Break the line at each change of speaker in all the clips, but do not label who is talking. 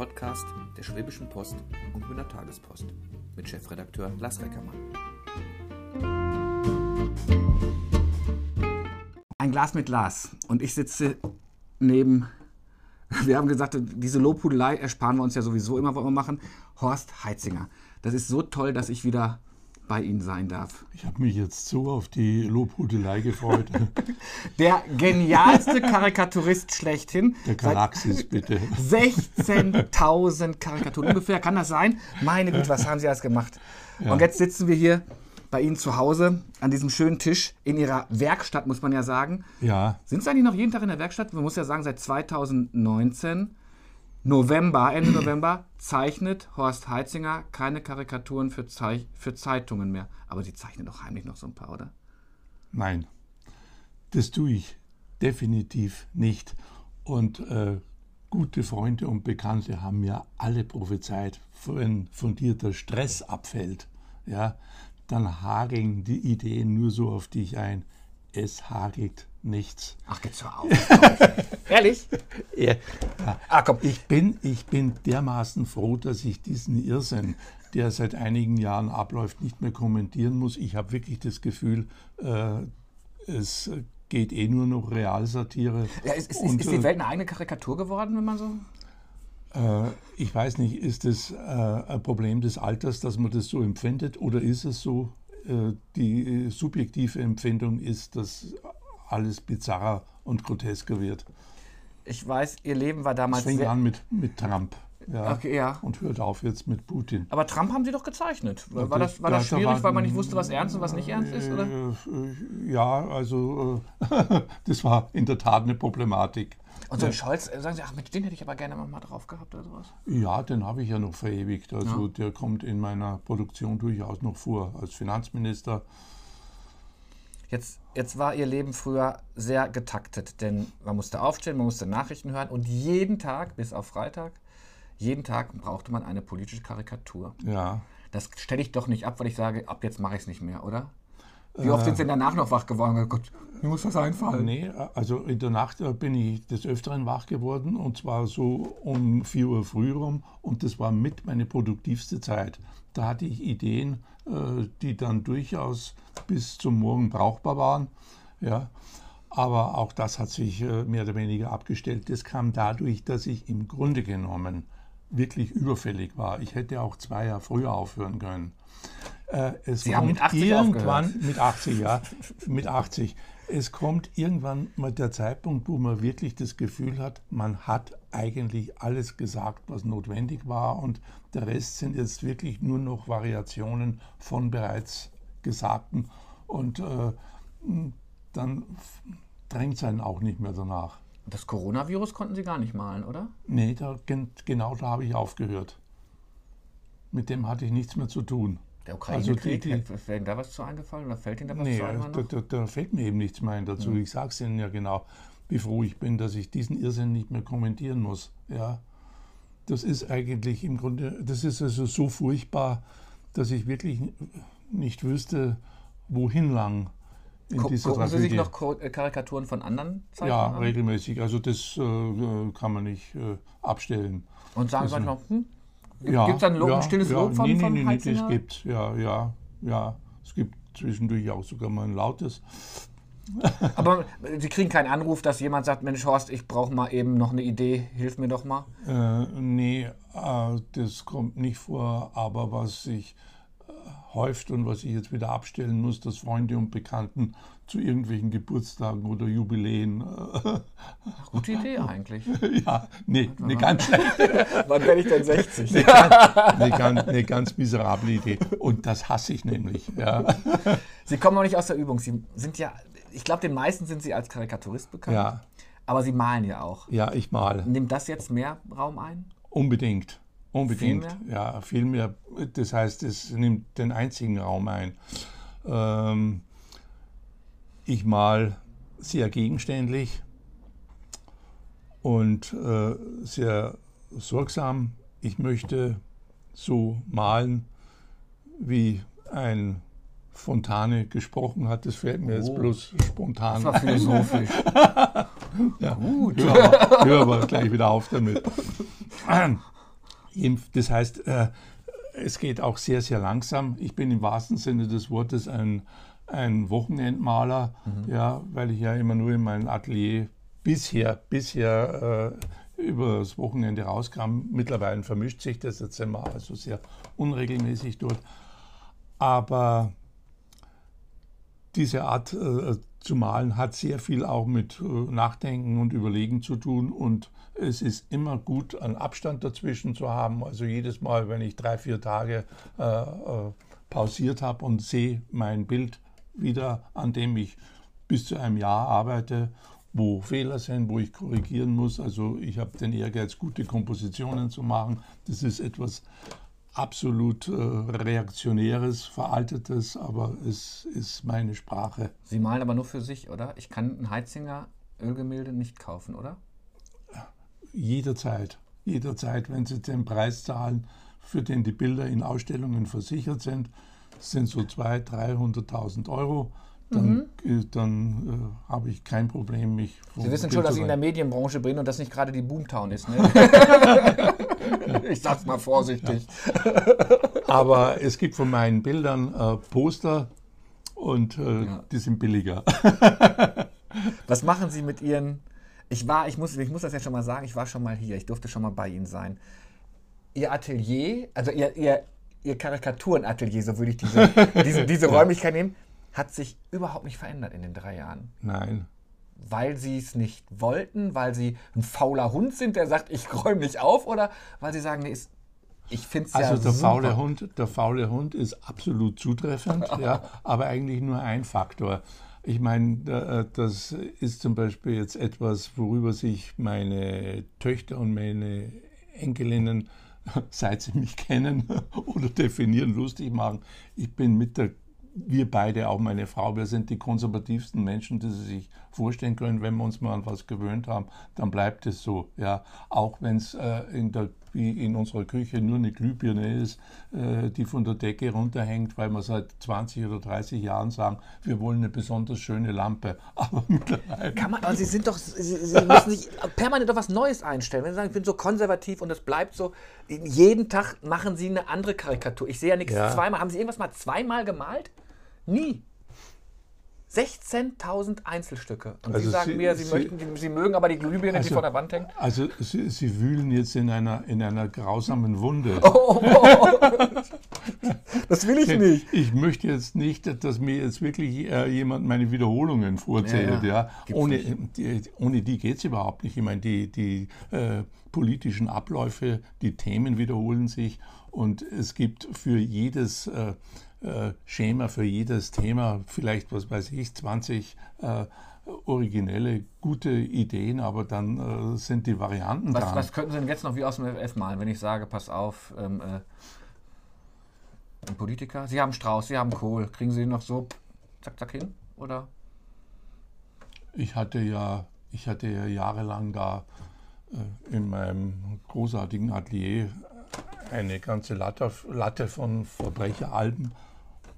Podcast der Schwäbischen Post und Münder Tagespost mit Chefredakteur Lars Reckermann.
Ein Glas mit Glas und ich sitze neben, wir haben gesagt, diese Lobhudelei ersparen wir uns ja sowieso immer, was wir machen, Horst Heitzinger. Das ist so toll, dass ich wieder bei Ihnen sein darf.
Ich habe mich jetzt so auf die Lobhudelei gefreut.
Der genialste Karikaturist schlechthin.
Der Galaxis, bitte.
16.000 Karikaturen ungefähr, kann das sein? Meine Güte, was haben Sie alles gemacht? Ja. Und jetzt sitzen wir hier bei Ihnen zu Hause an diesem schönen Tisch in Ihrer Werkstatt, muss man ja sagen.
Ja.
Sind Sie eigentlich noch jeden Tag in der Werkstatt? Man muss ja sagen, seit 2019 November, Ende November, zeichnet Horst Heitzinger keine Karikaturen für, Zeich für Zeitungen mehr. Aber Sie zeichnen doch heimlich noch so ein paar, oder?
Nein, das tue ich definitiv nicht. Und äh, gute Freunde und Bekannte haben mir alle prophezeit, wenn der Stress abfällt, ja, dann hageln die Ideen nur so auf dich ein. Es hagelt nichts.
Ach, geht's so auf. Ehrlich?
Ja. Ah, komm. Ich bin, ich bin dermaßen froh, dass ich diesen Irrsinn, der seit einigen Jahren abläuft, nicht mehr kommentieren muss. Ich habe wirklich das Gefühl, äh, es geht eh nur noch Realsatire.
Ja, ist, ist, Und, ist, die äh, Welt eine eigene Karikatur geworden, wenn man so.
Äh, ich weiß nicht, ist es äh, ein Problem des Alters, dass man das so empfindet, oder ist es so, die subjektive Empfindung ist, dass alles bizarrer und grotesker wird.
Ich weiß, Ihr Leben war damals.
Es fing an mit, mit Trump.
Ja, okay, ja.
Und hört auf jetzt mit Putin.
Aber Trump haben Sie doch gezeichnet. War das, war das schwierig, war, weil man nicht wusste, was ernst und was nicht ernst ist? Oder?
Äh, ja, also äh, das war in der Tat eine Problematik.
Und so ein Scholz, äh, sagen Sie, ach, mit den hätte ich aber gerne mal drauf gehabt oder sowas?
Ja, den habe ich ja noch verewigt. Also ja. der kommt in meiner Produktion durchaus noch vor. Als Finanzminister
Jetzt, jetzt war ihr Leben früher sehr getaktet, denn man musste aufstehen, man musste Nachrichten hören und jeden Tag, bis auf Freitag, jeden Tag brauchte man eine politische Karikatur.
Ja.
Das stelle ich doch nicht ab, weil ich sage, ab jetzt mache ich es nicht mehr, oder? Wie oft sind Sie danach noch wach geworden? Gott, mir muss was einfallen.
Nee, also in der Nacht äh, bin ich des Öfteren wach geworden und zwar so um 4 Uhr früh rum und das war mit meine produktivste Zeit. Da hatte ich Ideen, äh, die dann durchaus bis zum Morgen brauchbar waren. Ja. Aber auch das hat sich äh, mehr oder weniger abgestellt. Das kam dadurch, dass ich im Grunde genommen wirklich überfällig war. Ich hätte auch zwei Jahre früher aufhören können.
Äh, es Sie haben mit 80
irgendwann
aufgehört.
mit 80, ja, mit 80. Es kommt irgendwann mal der Zeitpunkt, wo man wirklich das Gefühl hat, man hat eigentlich alles gesagt, was notwendig war und der Rest sind jetzt wirklich nur noch Variationen von bereits Gesagten und äh, dann drängt es einen auch nicht mehr danach.
Das Coronavirus konnten Sie gar nicht malen, oder?
Nee, da, genau da habe ich aufgehört. Mit dem hatte ich nichts mehr zu tun.
Der Ukraine-Krieg, also wäre Ihnen da was zu eingefallen oder fällt Ihnen da was
nee,
zu ein?
Da, da, da, fällt mir eben nichts mehr ein dazu. Mhm. Ich sage es Ihnen ja genau, wie froh ich bin, dass ich diesen Irrsinn nicht mehr kommentieren muss. Ja, das ist eigentlich im Grunde, das ist also so furchtbar, dass ich wirklich nicht wüsste, wohin lang
in dieser Gucken Tragödie. Sie sich noch äh, Karikaturen von anderen
Zeichnern Ja, an? regelmäßig. Also das äh, kann man nicht äh, abstellen.
Und sagen
Sie
manchmal, hm, ja, gibt es dann Lob,
ja,
ein stilles
ja,
Lob von,
nee, nee,
von
nee, nee, es gibt, ja, ja, ja. Es gibt zwischendurch auch sogar mal ein lautes.
Aber Sie kriegen keinen Anruf, dass jemand sagt, Mensch Horst, ich brauche mal eben noch eine Idee, hilf mir doch mal?
Äh, nee, äh, das kommt nicht vor, aber was ich häuft und was ich jetzt wieder abstellen muss, dass Freunde und Bekannten zu irgendwelchen Geburtstagen oder Jubiläen.
Gute Idee eigentlich.
ja, nee, eine ganz schlechte.
Wann werde ich denn 60?
Eine ganz, eine, ganz, eine ganz miserable Idee. Und das hasse ich nämlich. Ja.
Sie kommen noch nicht aus der Übung. Sie sind ja, ich glaube, den meisten sind Sie als Karikaturist bekannt.
Ja.
Aber Sie malen ja auch.
Ja, ich male.
Nimmt das jetzt mehr Raum ein?
Unbedingt. Unbedingt,
viel
mehr? ja, viel mehr. Das heißt, es nimmt den einzigen Raum ein. Ähm, ich mal sehr gegenständlich und äh, sehr sorgsam. Ich möchte so malen, wie ein Fontane gesprochen hat. Das fällt mir oh. jetzt bloß spontan.
Das war philosophisch.
ja, Gut. Hör aber, hör aber gleich wieder auf damit. Das heißt, äh, es geht auch sehr, sehr langsam. Ich bin im wahrsten Sinne des Wortes ein, ein Wochenendmaler, mhm. ja, weil ich ja immer nur in meinem Atelier bisher, bisher äh, über das Wochenende rauskam. Mittlerweile vermischt sich das jetzt immer, also sehr unregelmäßig dort. Aber diese Art äh, zu malen hat sehr viel auch mit äh, Nachdenken und Überlegen zu tun und es ist immer gut, einen Abstand dazwischen zu haben. Also jedes Mal, wenn ich drei, vier Tage äh, äh, pausiert habe und sehe mein Bild wieder, an dem ich bis zu einem Jahr arbeite, wo Fehler sind, wo ich korrigieren muss. Also ich habe den Ehrgeiz, gute Kompositionen zu machen. Das ist etwas absolut äh, reaktionäres, veraltetes, aber es ist meine Sprache.
Sie malen aber nur für sich, oder? Ich kann ein Heitzinger Ölgemälde nicht kaufen, oder?
Jederzeit. Jederzeit, wenn Sie den Preis zahlen, für den die Bilder in Ausstellungen versichert sind, sind so 200.000, 300.000 Euro dann, mhm. dann äh, habe ich kein Problem, mich.
Sie wissen schon, dass ich in der Medienbranche bin und das nicht gerade die Boomtown ist. Ne? ich sag's mal vorsichtig.
Ja. Aber es gibt von meinen Bildern äh, Poster und äh, ja. die sind billiger.
Was machen Sie mit Ihren. Ich war, ich muss, ich muss das ja schon mal sagen, ich war schon mal hier, ich durfte schon mal bei Ihnen sein. Ihr Atelier, also Ihr, Ihr, Ihr Karikaturenatelier, so würde ich diese, diese, diese Räumlichkeit nehmen hat sich überhaupt nicht verändert in den drei Jahren.
Nein.
Weil sie es nicht wollten, weil sie ein fauler Hund sind, der sagt, ich räume nicht auf, oder weil sie sagen, nee, ist, ich finde es
also
ja
der
super.
faule Hund, der faule Hund ist absolut zutreffend, ja, aber eigentlich nur ein Faktor. Ich meine, äh, das ist zum Beispiel jetzt etwas, worüber sich meine Töchter und meine Enkelinnen, seit sie mich kennen oder definieren, lustig machen. Ich bin mit der wir beide, auch meine Frau, wir sind die konservativsten Menschen, die Sie sich vorstellen können. Wenn wir uns mal an was gewöhnt haben, dann bleibt es so. Ja, auch wenn es äh, in der wie in unserer Küche nur eine Glühbirne ist, äh, die von der Decke runterhängt, weil wir seit 20 oder 30 Jahren sagen, wir wollen eine besonders schöne Lampe.
Aber mittlerweile. Kann man, aber Sie sind doch, Sie, Sie müssen sich permanent auf was Neues einstellen. Wenn Sie sagen, ich bin so konservativ und das bleibt so, jeden Tag machen Sie eine andere Karikatur. Ich sehe ja nichts ja. zweimal. Haben Sie irgendwas mal zweimal gemalt? Nie. 16.000 Einzelstücke. Und also Sie sagen Sie, mir, Sie, Sie, möchten, Sie mögen aber die Glühbirne, also, die vor der Wand hängt?
Also Sie, Sie, wühlen jetzt in einer, in einer grausamen Wunde. Oh, oh, oh.
Das will ich nicht.
Ich möchte jetzt nicht, dass mir jetzt wirklich äh, jemand meine Wiederholungen vorzählt. Ja, ja. Ohne, die, ohne die geht es überhaupt nicht. Ich meine, die, die äh, politischen Abläufe, die Themen wiederholen sich und es gibt für jedes äh, äh, Schema für jedes Thema, vielleicht, was weiß ich, 20 äh, originelle, gute Ideen, aber dann äh, sind die Varianten
was,
dran.
Was könnten Sie denn jetzt noch wie aus dem FF malen, wenn ich sage, pass auf, ähm, äh, ein Politiker, Sie haben Strauß, Sie haben Kohl, kriegen Sie noch so zack, zack hin, oder?
Ich hatte ja, ich hatte ja jahrelang da äh, in meinem großartigen Atelier eine ganze Latte, Latte von Verbrecheralben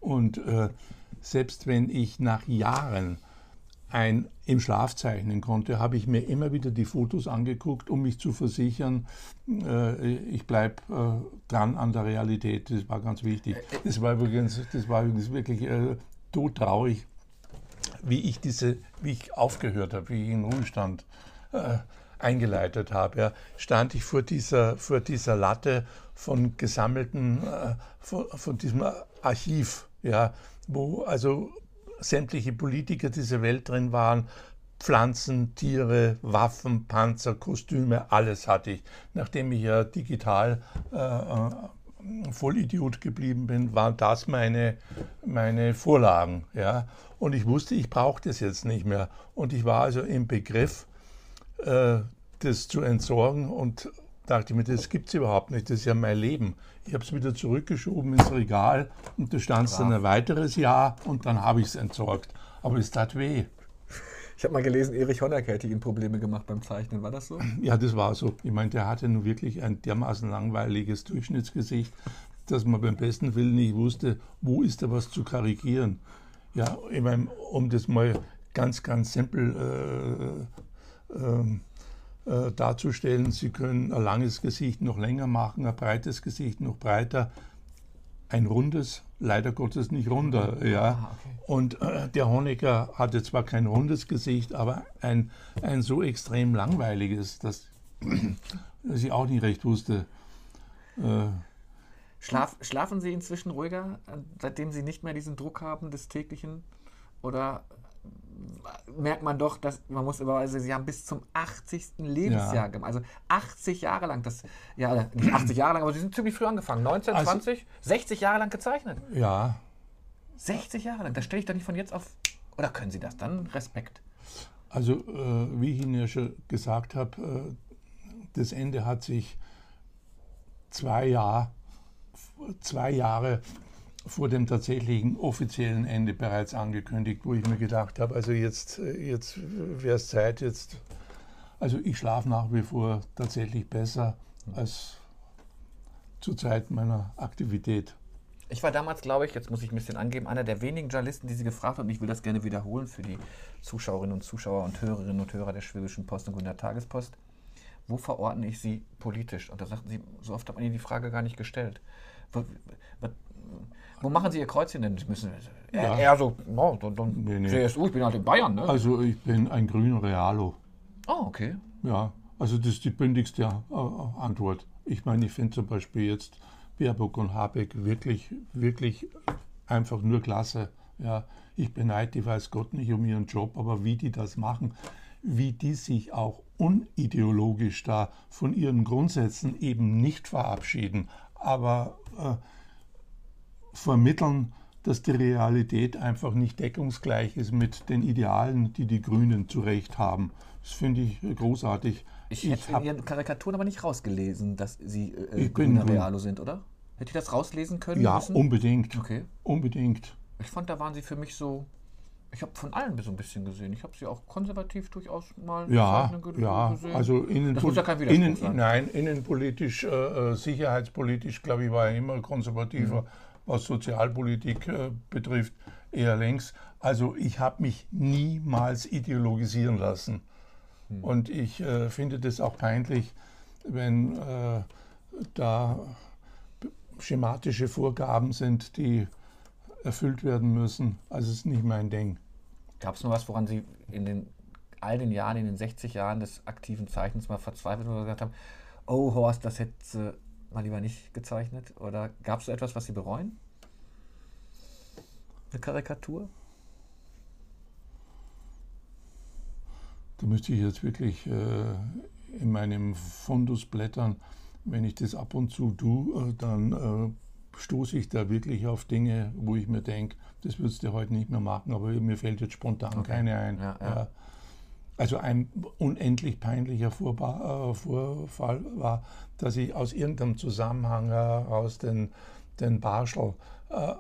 und äh, selbst wenn ich nach Jahren ein im Schlaf zeichnen konnte, habe ich mir immer wieder die Fotos angeguckt, um mich zu versichern, äh, ich bleibe äh, dran an der Realität. Das war ganz wichtig. Das war übrigens, das war übrigens wirklich äh, todtraurig, wie ich diese, wie ich aufgehört habe, wie ich in Ruhestand äh, eingeleitet habe. Ja, stand ich vor dieser, vor dieser Latte von gesammelten, äh, von, von diesem Archiv ja, wo also sämtliche Politiker dieser Welt drin waren. Pflanzen, Tiere, Waffen, Panzer, Kostüme, alles hatte ich. Nachdem ich ja digital äh, äh Vollidiot geblieben bin, waren das meine, meine Vorlagen. Ja? Und ich wusste, ich brauche das jetzt nicht mehr. Und ich war also im Begriff, äh, das zu entsorgen und dachte mir, das gibt es überhaupt nicht, das ist ja mein Leben. Ich habe es wieder zurückgeschoben ins Regal und da stand es dann ein weiteres Jahr und dann habe ich es entsorgt. Aber es tat weh.
Ich habe mal gelesen, Erich Honecker hätte Ihnen Probleme gemacht beim Zeichnen. War das so?
Ja, das war so. Ich meine, der hatte nun wirklich ein dermaßen langweiliges Durchschnittsgesicht, dass man beim besten Willen nicht wusste, wo ist da was zu karikieren. Ja, ich meine, um das mal ganz, ganz simpel äh, äh, äh, darzustellen. Sie können ein langes Gesicht noch länger machen, ein breites Gesicht noch breiter, ein rundes, leider Gottes nicht runder. Ja.
Ah, okay.
Und äh, der Honecker hatte zwar kein rundes Gesicht, aber ein, ein so extrem langweiliges, dass, dass ich auch nicht recht wusste. Äh,
Schlaf, schlafen Sie inzwischen ruhiger, äh, seitdem Sie nicht mehr diesen Druck haben des täglichen? Oder merkt man doch, dass man muss über, also Sie haben bis zum 80. Lebensjahr
Ja.
gemacht. Also 80 Jahre lang, das, ja, nicht 80 Jahre lang, aber Sie sind ziemlich früh angefangen. 19,
Also-
20, 60 Jahre lang gezeichnet.
ja,
60 Jahre lang, das stelle ich doch nicht von jetzt auf. Oder können Sie das dann? Respekt.
Also, äh, wie ich Ihnen ja schon gesagt habe, äh, das Ende hat sich zwei, Jahr, zwei Jahre vor dem tatsächlichen offiziellen Ende bereits angekündigt, wo ich mir gedacht habe, also jetzt, äh, jetzt wäre es Zeit, jetzt. Also ich schlafe nach wie vor tatsächlich besser als zur Zeit meiner Aktivität.
Ich war damals, glaube ich, jetzt muss ich ein bisschen angeben, einer der wenigen Journalisten, die Sie gefragt haben, und ich will das gerne wiederholen für die Zuschauerinnen und Zuschauer und Hörerinnen und Hörer der Schwäbischen Post und Grüner Tagespost. Wo verordne ich Sie politisch? Und da sagten Sie, so oft hat man Ihnen die Frage gar nicht gestellt. Wo, machen Sie Ihr Kreuzchen denn? Sie müssen eher,
Ja.
eher so, no, dann, dann
Nee, nee.
CSU, ich bin halt in Bayern, ne?
Also ich bin ein grüner Realo.
oh, okay.
Ja, also das ist die bündigste äh, Antwort. Ich meine, ich finde zum Beispiel jetzt Baerbock und Habeck wirklich, wirklich einfach nur klasse. Ja, ich beneide die weiß Gott nicht um ihren Job, aber wie die das machen, wie die sich auch unideologisch da von ihren Grundsätzen eben nicht verabschieden, aber äh, vermitteln, dass die Realität einfach nicht deckungsgleich ist mit den Idealen, die die Grünen zu Recht haben. Das finde ich großartig.
Ich, hätte in
hab-
Ihren Karikaturen aber nicht rausgelesen, dass Sie äh,
Ich bin
grüner
grün.
Realo sind, oder? Hätte ich das rauslesen können?
ja,
müssen?
unbedingt.
Okay.
Unbedingt.
Ich fand, da waren sie für mich so. Ich habe von allen so ein bisschen gesehen. Ich habe sie auch konservativ durchaus mal
Ja, ja,
gesehen.
also innen,
Das muss ja kein
innen,
sein.
nein, innenpolitisch, äh, äh, sicherheitspolitisch, glaube ich, war er immer konservativer,
Mhm.
Was Sozialpolitik äh, betrifft, eher längs. Also ich habe mich niemals ideologisieren lassen.
Mhm.
Und ich äh, finde das auch peinlich, wenn äh, da schematische Vorgaben sind, die erfüllt werden müssen. Also es ist nicht mein Ding.
Gab es nur was, woran Sie in den all den Jahren, in den 60 Jahren des aktiven Zeichnens mal verzweifelt oder gesagt haben, oh Horst, das hätte mal lieber nicht gezeichnet? Oder gab es so etwas, was Sie bereuen? Eine Karikatur?
Da müsste ich jetzt wirklich äh, in meinem Fundus blättern. Wenn ich das ab und zu tue, äh, dann äh, stoße ich da wirklich auf Dinge, wo ich mir denke, das würdest du heute nicht mehr machen, aber mir fällt jetzt spontan keine ein.
Ja, ja.
Also ein unendlich peinlicher Vorba äh, Vorfall war, dass ich aus irgendeinem Zusammenhang heraus den, den Barschel äh,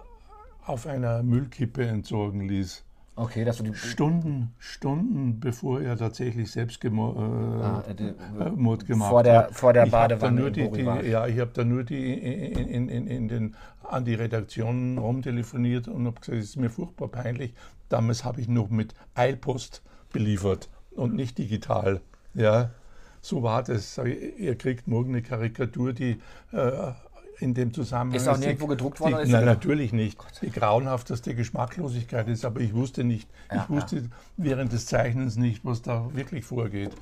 auf einer Müllkippe entsorgen ließ.
Okay, dass du die.
Stunden, Stunden bevor er tatsächlich Selbstmord
Ah,
äh,
die-
äh, Mord gemacht
vor der-
hat.
vor der Badewanne
nur die, die. Ja, ich habe da nur die in, in, in, in den, an die Redaktion rumtelefoniert und habe gesagt, es ist mir furchtbar peinlich. Damals habe ich noch mit Eilpost beliefert und nicht digital. Ja, so war das. Ihr kriegt morgen eine Karikatur, die äh, in dem Zusammenhang.
Ist auch nirgendwo gedruckt worden,
Die, nein, natürlich nicht. Die grauenhafteste Geschmacklosigkeit ist, aber ich wusste nicht,
Ja,
ich wusste während des Zeichnens nicht, was da wirklich vorgeht.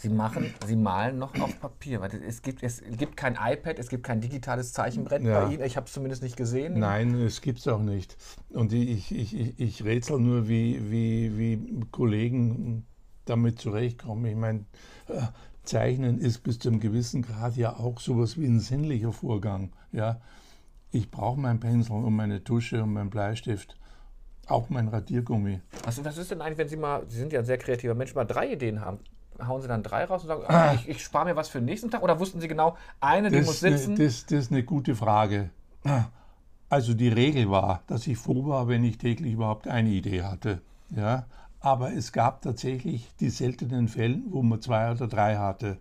Sie machen, Sie malen noch auf Papier. Es, gibt, es gibt kein iPad, es gibt kein digitales Zeichenbrett
Ja.
bei Ihnen. Ich habe es zumindest nicht gesehen.
Nein, es gibt es auch nicht. Und ich, ich, ich, ich rätsel nur, wie, wie, wie Kollegen damit zurechtkommen. Ich meine, äh, Zeichnen ist bis zu einem gewissen Grad ja auch sowas wie ein sinnlicher Vorgang. Ja? Ich brauche meinen Pinsel und meine Tusche und meinen Bleistift. Auch mein Radiergummi.
Was, was ist denn eigentlich, wenn Sie mal, Sie sind ja ein sehr kreativer Mensch, mal drei Ideen haben? Hauen Sie dann drei raus und sagen, ah, ich, ich spare mir was für den nächsten Tag? Oder wussten Sie genau, eine, die
Das,
muss sitzen?
das, das ist eine gute Frage. Also die Regel war, dass ich froh war, wenn ich täglich überhaupt eine Idee hatte. Ja? Aber es gab tatsächlich die seltenen Fälle, wo man zwei oder drei hatte.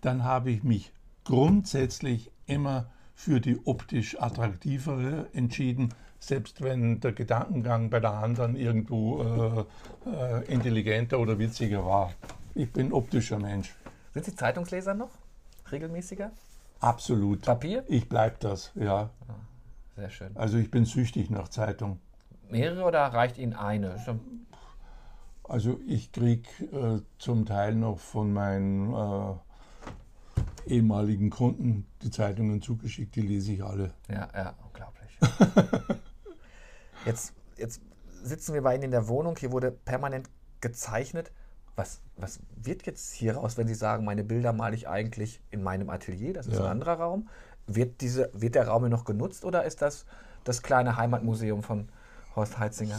Dann habe ich mich grundsätzlich immer für die optisch attraktivere entschieden, selbst wenn der Gedankengang bei der anderen irgendwo äh, äh, intelligenter oder witziger war. Ich bin optischer Mensch.
Sind Sie Zeitungsleser noch? Regelmäßiger?
Absolut.
Papier?
Ich bleib das, ja.
Sehr schön.
Also ich bin süchtig nach Zeitung.
Mehrere oder reicht Ihnen eine?
Also ich kriege äh, zum Teil noch von meinen äh, ehemaligen Kunden die Zeitungen zugeschickt, die lese ich alle.
Ja, ja, unglaublich. jetzt, jetzt sitzen wir bei Ihnen in der Wohnung, hier wurde permanent gezeichnet. Was, was wird jetzt hier raus, wenn Sie sagen, meine Bilder male ich eigentlich in meinem Atelier, das ist
Ja.
ein anderer Raum? Wird, diese, wird der Raum hier noch genutzt oder ist das das kleine Heimatmuseum von Horst Heitzinger?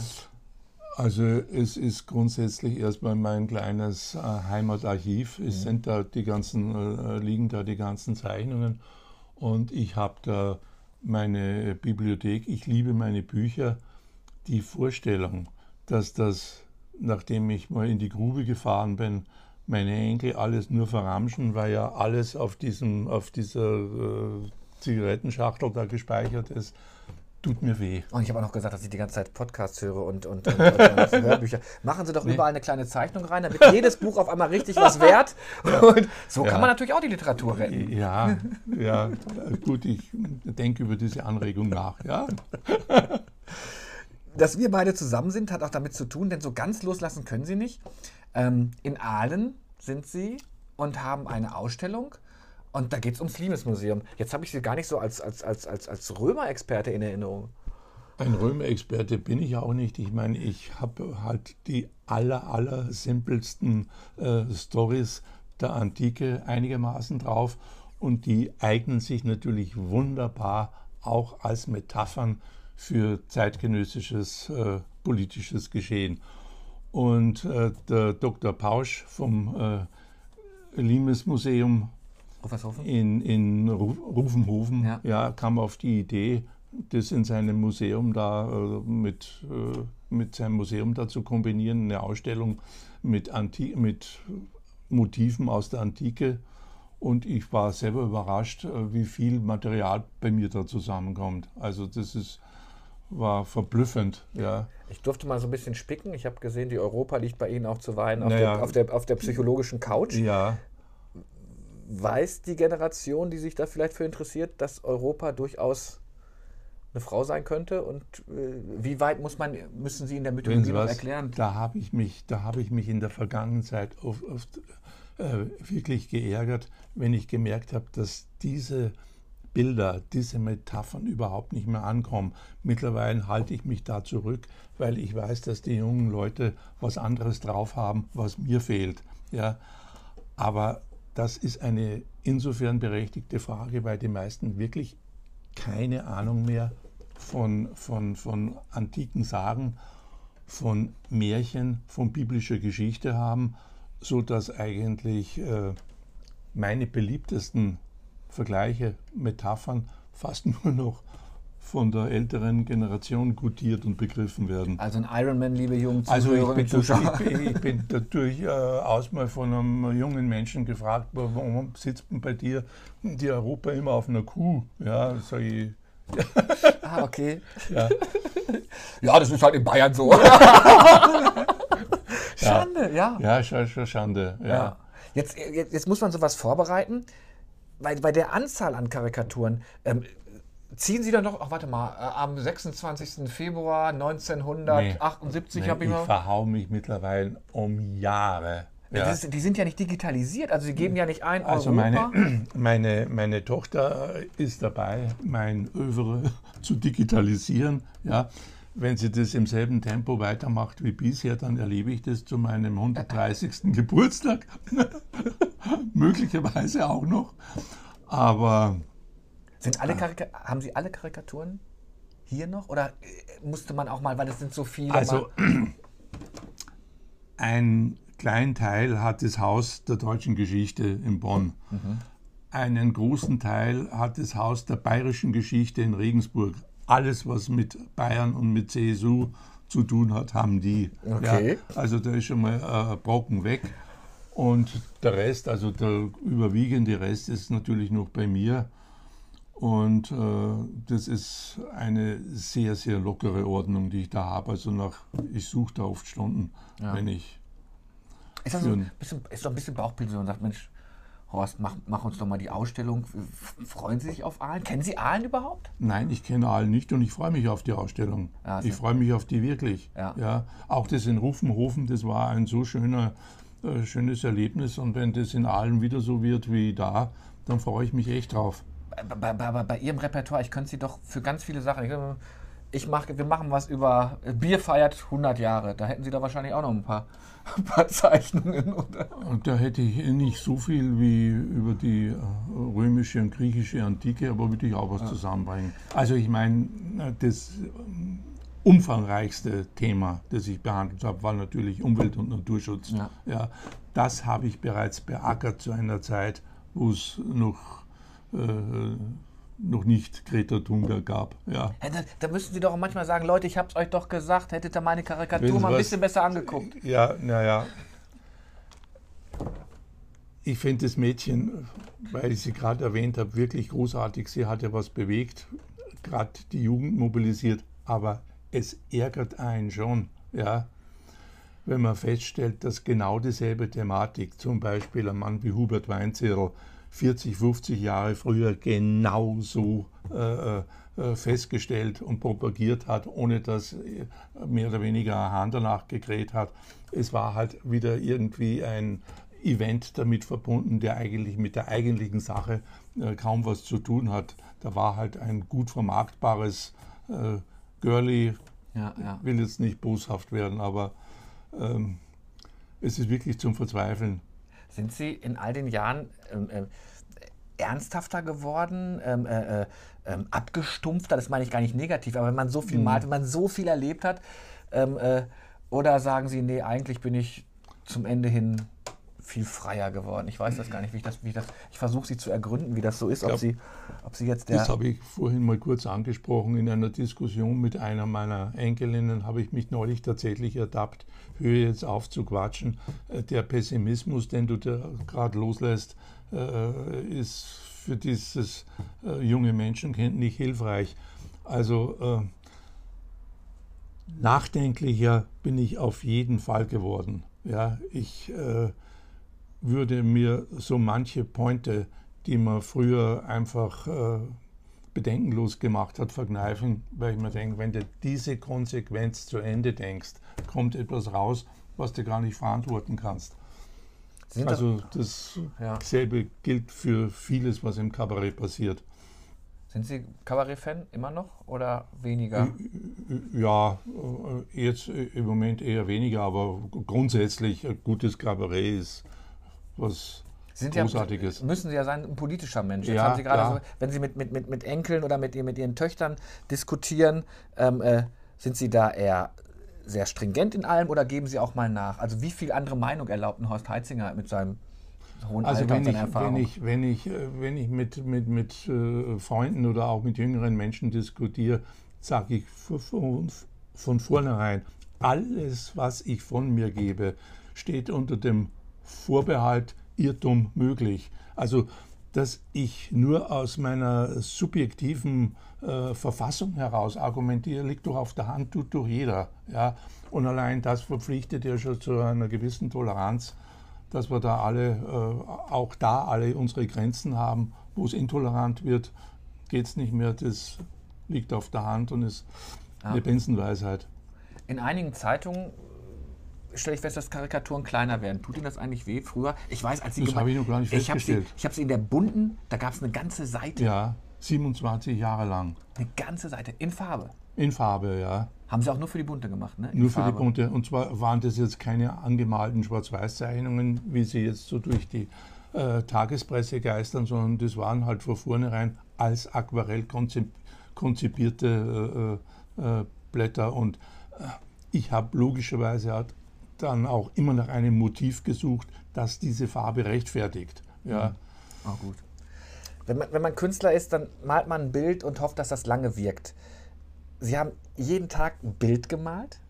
Also es ist grundsätzlich erstmal mein kleines äh, Heimatarchiv. Es sind da die ganzen, äh, liegen da die ganzen Zeichnungen und ich habe da meine Bibliothek. Ich liebe meine Bücher. Die Vorstellung, dass das, nachdem ich mal in die Grube gefahren bin, meine Enkel alles nur verramschen, weil ja alles auf diesem, auf dieser äh, Zigarettenschachtel da gespeichert ist, tut mir weh.
Und ich habe auch noch gesagt, dass ich die ganze Zeit Podcasts höre und, und, und, und, Hörbücher. Machen Sie doch überall eine kleine Zeichnung rein, wird jedes Buch auf einmal richtig was wert. Und so
Ja.
kann man natürlich auch die Literatur retten.
Ja, ja, gut, ich denke über diese Anregung nach, ja.
Dass wir beide zusammen sind, hat auch damit zu tun, denn so ganz loslassen können Sie nicht. Ähm, in Aalen sind Sie und haben eine Ausstellung. Und da geht es ums Liebesmuseum. Jetzt habe ich Sie gar nicht so als, als, als, als, als Römer-Experte in Erinnerung.
Ein Römerexperte bin ich auch nicht. Ich meine, ich habe halt die aller, aller simpelsten äh, Stories der Antike einigermaßen drauf und die eignen sich natürlich wunderbar auch als Metaphern für zeitgenössisches äh, politisches Geschehen. Und äh, der Dr. Pausch vom äh, Limes-Museum
Professor
in, in Ru- Rufenhofen
Ja.
ja. kam auf die Idee, das in seinem Museum da äh, mit, äh, mit seinem Museum da zu kombinieren, eine Ausstellung mit, Anti mit Motiven aus der Antike. Und ich war selber überrascht, äh, wie viel Material bei mir da zusammenkommt. Also das ist, war verblüffend, ja.
Ich durfte mal so ein bisschen spicken. Ich habe gesehen, die Europa liegt bei Ihnen auch zuweilen auf,
Naja.
der, auf, der, auf der psychologischen Couch.
Ja,
Weiß die Generation, die sich da vielleicht für interessiert, dass Europa durchaus eine Frau sein könnte? Und äh, wie weit muss man, müssen Sie in der Mythologie noch
was?
erklären?
Da habe ich mich, da habe ich mich in der Vergangenheit oft, oft äh, wirklich geärgert, wenn ich gemerkt habe, dass diese Bilder, diese Metaphern überhaupt nicht mehr ankommen. Mittlerweile halte ich mich da zurück, weil ich weiß, dass die jungen Leute was anderes drauf haben, was mir fehlt. Ja, aber das ist eine insofern berechtigte Frage, weil die meisten wirklich keine Ahnung mehr von, von, von antiken Sagen, von Märchen, von biblischer Geschichte haben, so dass eigentlich äh, meine beliebtesten Vergleiche, Metaphern fast nur noch von der älteren Generation gutiert und begriffen werden.
Also ein Ironman, liebe jungen
Also ich bin,
Zuschauer.
ich, bin- ich bin dadurch äh, aus mal von einem jungen Menschen gefragt, warum sitzt denn bei dir die Europa immer auf einer Kuh? Ja, sag ich,
Ah, okay.
ja,
Ja, das ist halt in Bayern so. Schande, ja.
ja, schon, schon Schande. Ja.
Ja. Jetzt, jetzt, jetzt muss man sowas vorbereiten. Bei, bei der Anzahl an Karikaturen, ähm, ziehen Sie dann doch, ach warte mal, äh, am 26. Februar 1978
Nee,
habe ich
ich
mal.
verhau mich mittlerweile um Jahre. Ja.
Ist, die sind ja nicht digitalisiert, also sie geben ja nicht ein
Also
Europa.
meine, meine, meine Tochter ist dabei, mein Övre zu digitalisieren. Ja. Wenn sie das im selben Tempo weitermacht wie bisher, dann erlebe ich das zu meinem 130. Geburtstag. Möglicherweise auch noch. Aber
Sind alle Karika haben Sie alle Karikaturen hier noch? Oder äh, musste man auch mal, weil das sind so viele.
also ein kleinen Teil hat das Haus der deutschen Geschichte in Bonn. Einen großen Teil hat das Haus der bayerischen Geschichte in Regensburg. Alles, was mit Bayern und mit CSU zu tun hat, haben die.
Okay.
Ja, also da ist schon mal äh, Brocken weg. Und der Rest, also der überwiegende Rest ist natürlich noch bei mir. Und äh, das ist eine sehr, sehr lockere Ordnung, die ich da habe. Also nach, ich suche da oft Stunden, wenn ich
ist, das so ein bisschen, ist doch ein bisschen Bauchpilze und sagt, Mensch, Horst, mach, mach, uns doch mal die Ausstellung. Freuen Sie sich auf Aalen? Kennen Sie Aalen überhaupt?
Nein, ich kenne Aalen nicht und ich freue mich auf die Ausstellung. Ja, ich freue mich auf die wirklich. Ja. ja. Auch das in Rufenhofen, das war ein so schöner, äh, schönes Erlebnis und wenn das in Aalen wieder so wird wie da, dann freue ich mich echt drauf.
Bei, bei, bei, bei Ihrem Repertoire, ich könnte Sie doch für ganz viele Sachen, ich mache, wir machen was über Bier feiert 100 Jahre. Da hätten Sie da wahrscheinlich auch noch ein paar, ein paar Zeichnungen, oder?
Und da hätte ich nicht so viel wie über die äh, römische und griechische Antike, aber würde ich auch was ja. zusammenbringen. Also ich meine, das ähm, umfangreichste Thema, das ich behandelt habe, war natürlich Umwelt- und Naturschutz. Ja. ja das habe ich bereits beackert zu einer Zeit, wo es noch äh, noch nicht Greta Thunberg gab. Ja.
Da, da, müssten Sie doch manchmal sagen, Leute, ich habe es euch doch gesagt, hättet ihr meine Karikatur mal ein bisschen besser angeguckt.
Ja, naja. Ich finde das Mädchen, weil ich sie gerade erwähnt habe, wirklich großartig. Sie hat ja was bewegt, gerade die Jugend mobilisiert, aber es ärgert einen schon, ja, wenn man feststellt, dass genau dieselbe Thematik, zum Beispiel ein Mann wie Hubert Weinzierl, 40, 50 Jahre früher genauso äh, äh, festgestellt und propagiert hat, ohne dass mehr oder weniger ein Hahn danach gekräht hat. Es war halt wieder irgendwie ein Event damit verbunden, der eigentlich mit der eigentlichen Sache äh, kaum was zu tun hat. Da war halt ein gut vermarktbares äh, Girlie, ja, ja. will jetzt nicht boshaft werden, aber ähm, es ist wirklich zum Verzweifeln.
Sind Sie in all den Jahren ähm, äh, ernsthafter geworden, ähm, äh, äh, ähm, abgestumpfter? Das meine ich gar nicht negativ, aber wenn man so viel mhm. malt, wenn man so viel erlebt hat, ähm, äh, oder sagen Sie, nee, eigentlich bin ich zum Ende hin viel freier geworden. Ich weiß das gar nicht, wie ich das, wie ich das, ich versuche sie zu ergründen, wie das so ist, glaub, ob, sie, ob sie jetzt der.
Das habe ich vorhin mal kurz angesprochen. In einer Diskussion mit einer meiner Enkelinnen habe ich mich neulich tatsächlich ertappt, höre jetzt auf zu quatschen. Äh, der Pessimismus, den du da gerade loslässt, äh, ist für dieses äh, junge Menschenkind nicht hilfreich. Also nachdenklicher bin ich auf jeden Fall geworden. Ja, ich äh, würde mir so manche Pointe, die man früher einfach äh, bedenkenlos gemacht hat, verkneifen, weil ich mir denke, wenn du diese Konsequenz zu Ende denkst, kommt etwas raus, was du gar nicht verantworten kannst. Sind also dasselbe ja. gilt für vieles, was im Kabarett passiert.
Sind Sie Kabarett-Fan immer noch oder weniger?
Ja, jetzt im Moment eher weniger, aber grundsätzlich ein gutes Kabarett ist was
sind Großartiges. Ja, müssen Sie ja sein, ein politischer Mensch. Ja, haben Sie gerade so, wenn Sie mit, mit, mit, mit Enkeln oder mit, mit Ihren Töchtern diskutieren, ähm, äh, sind Sie da eher sehr stringent in allem oder geben Sie auch mal nach? Also wie viel andere Meinung erlaubt ein Horst Heitzinger mit seinem hohen
also
Alter
wenn und seiner ich, Erfahrung? Wenn ich, wenn ich, äh, wenn ich mit, mit, mit äh, Freunden oder auch mit jüngeren Menschen diskutiere, sage ich von, von vornherein, alles, was ich von mir gebe, steht unter dem Vorbehalt Irrtum möglich. Also, dass ich nur aus meiner subjektiven äh, Verfassung heraus argumentiere, liegt doch auf der Hand, tut doch jeder. Ja? Und allein das verpflichtet ja schon zu einer gewissen Toleranz, dass wir da alle, äh, auch da alle unsere Grenzen haben. Wo es intolerant wird, geht es nicht mehr. Das liegt auf der Hand und ist ja. eine Binsenweisheit.
In einigen Zeitungen stelle ich fest, dass Karikaturen kleiner werden. Tut Ihnen das eigentlich weh? Früher, ich weiß, als Sie
Das habe ich noch gar nicht festgestellt.
Ich habe sie, in der bunten, da gab es eine ganze Seite.
Ja, 27 Jahre lang.
Eine ganze Seite, in Farbe.
In Farbe, ja.
Haben Sie auch nur für die bunte gemacht, ne?
In nur Farbe. für die bunte. Und zwar waren das jetzt keine angemalten Schwarz-Weiß-Zeichnungen, wie sie jetzt so durch die äh, Tagespresse geistern, sondern das waren halt von vornherein als Aquarell konzipierte äh, äh, Blätter. Und äh, ich habe logischerweise dann auch immer nach einem Motiv gesucht, das diese Farbe rechtfertigt. Ja.
Oh, gut. Wenn man, wenn man Künstler ist, dann malt man ein Bild und hofft, dass das lange wirkt. Sie haben jeden Tag ein Bild gemalt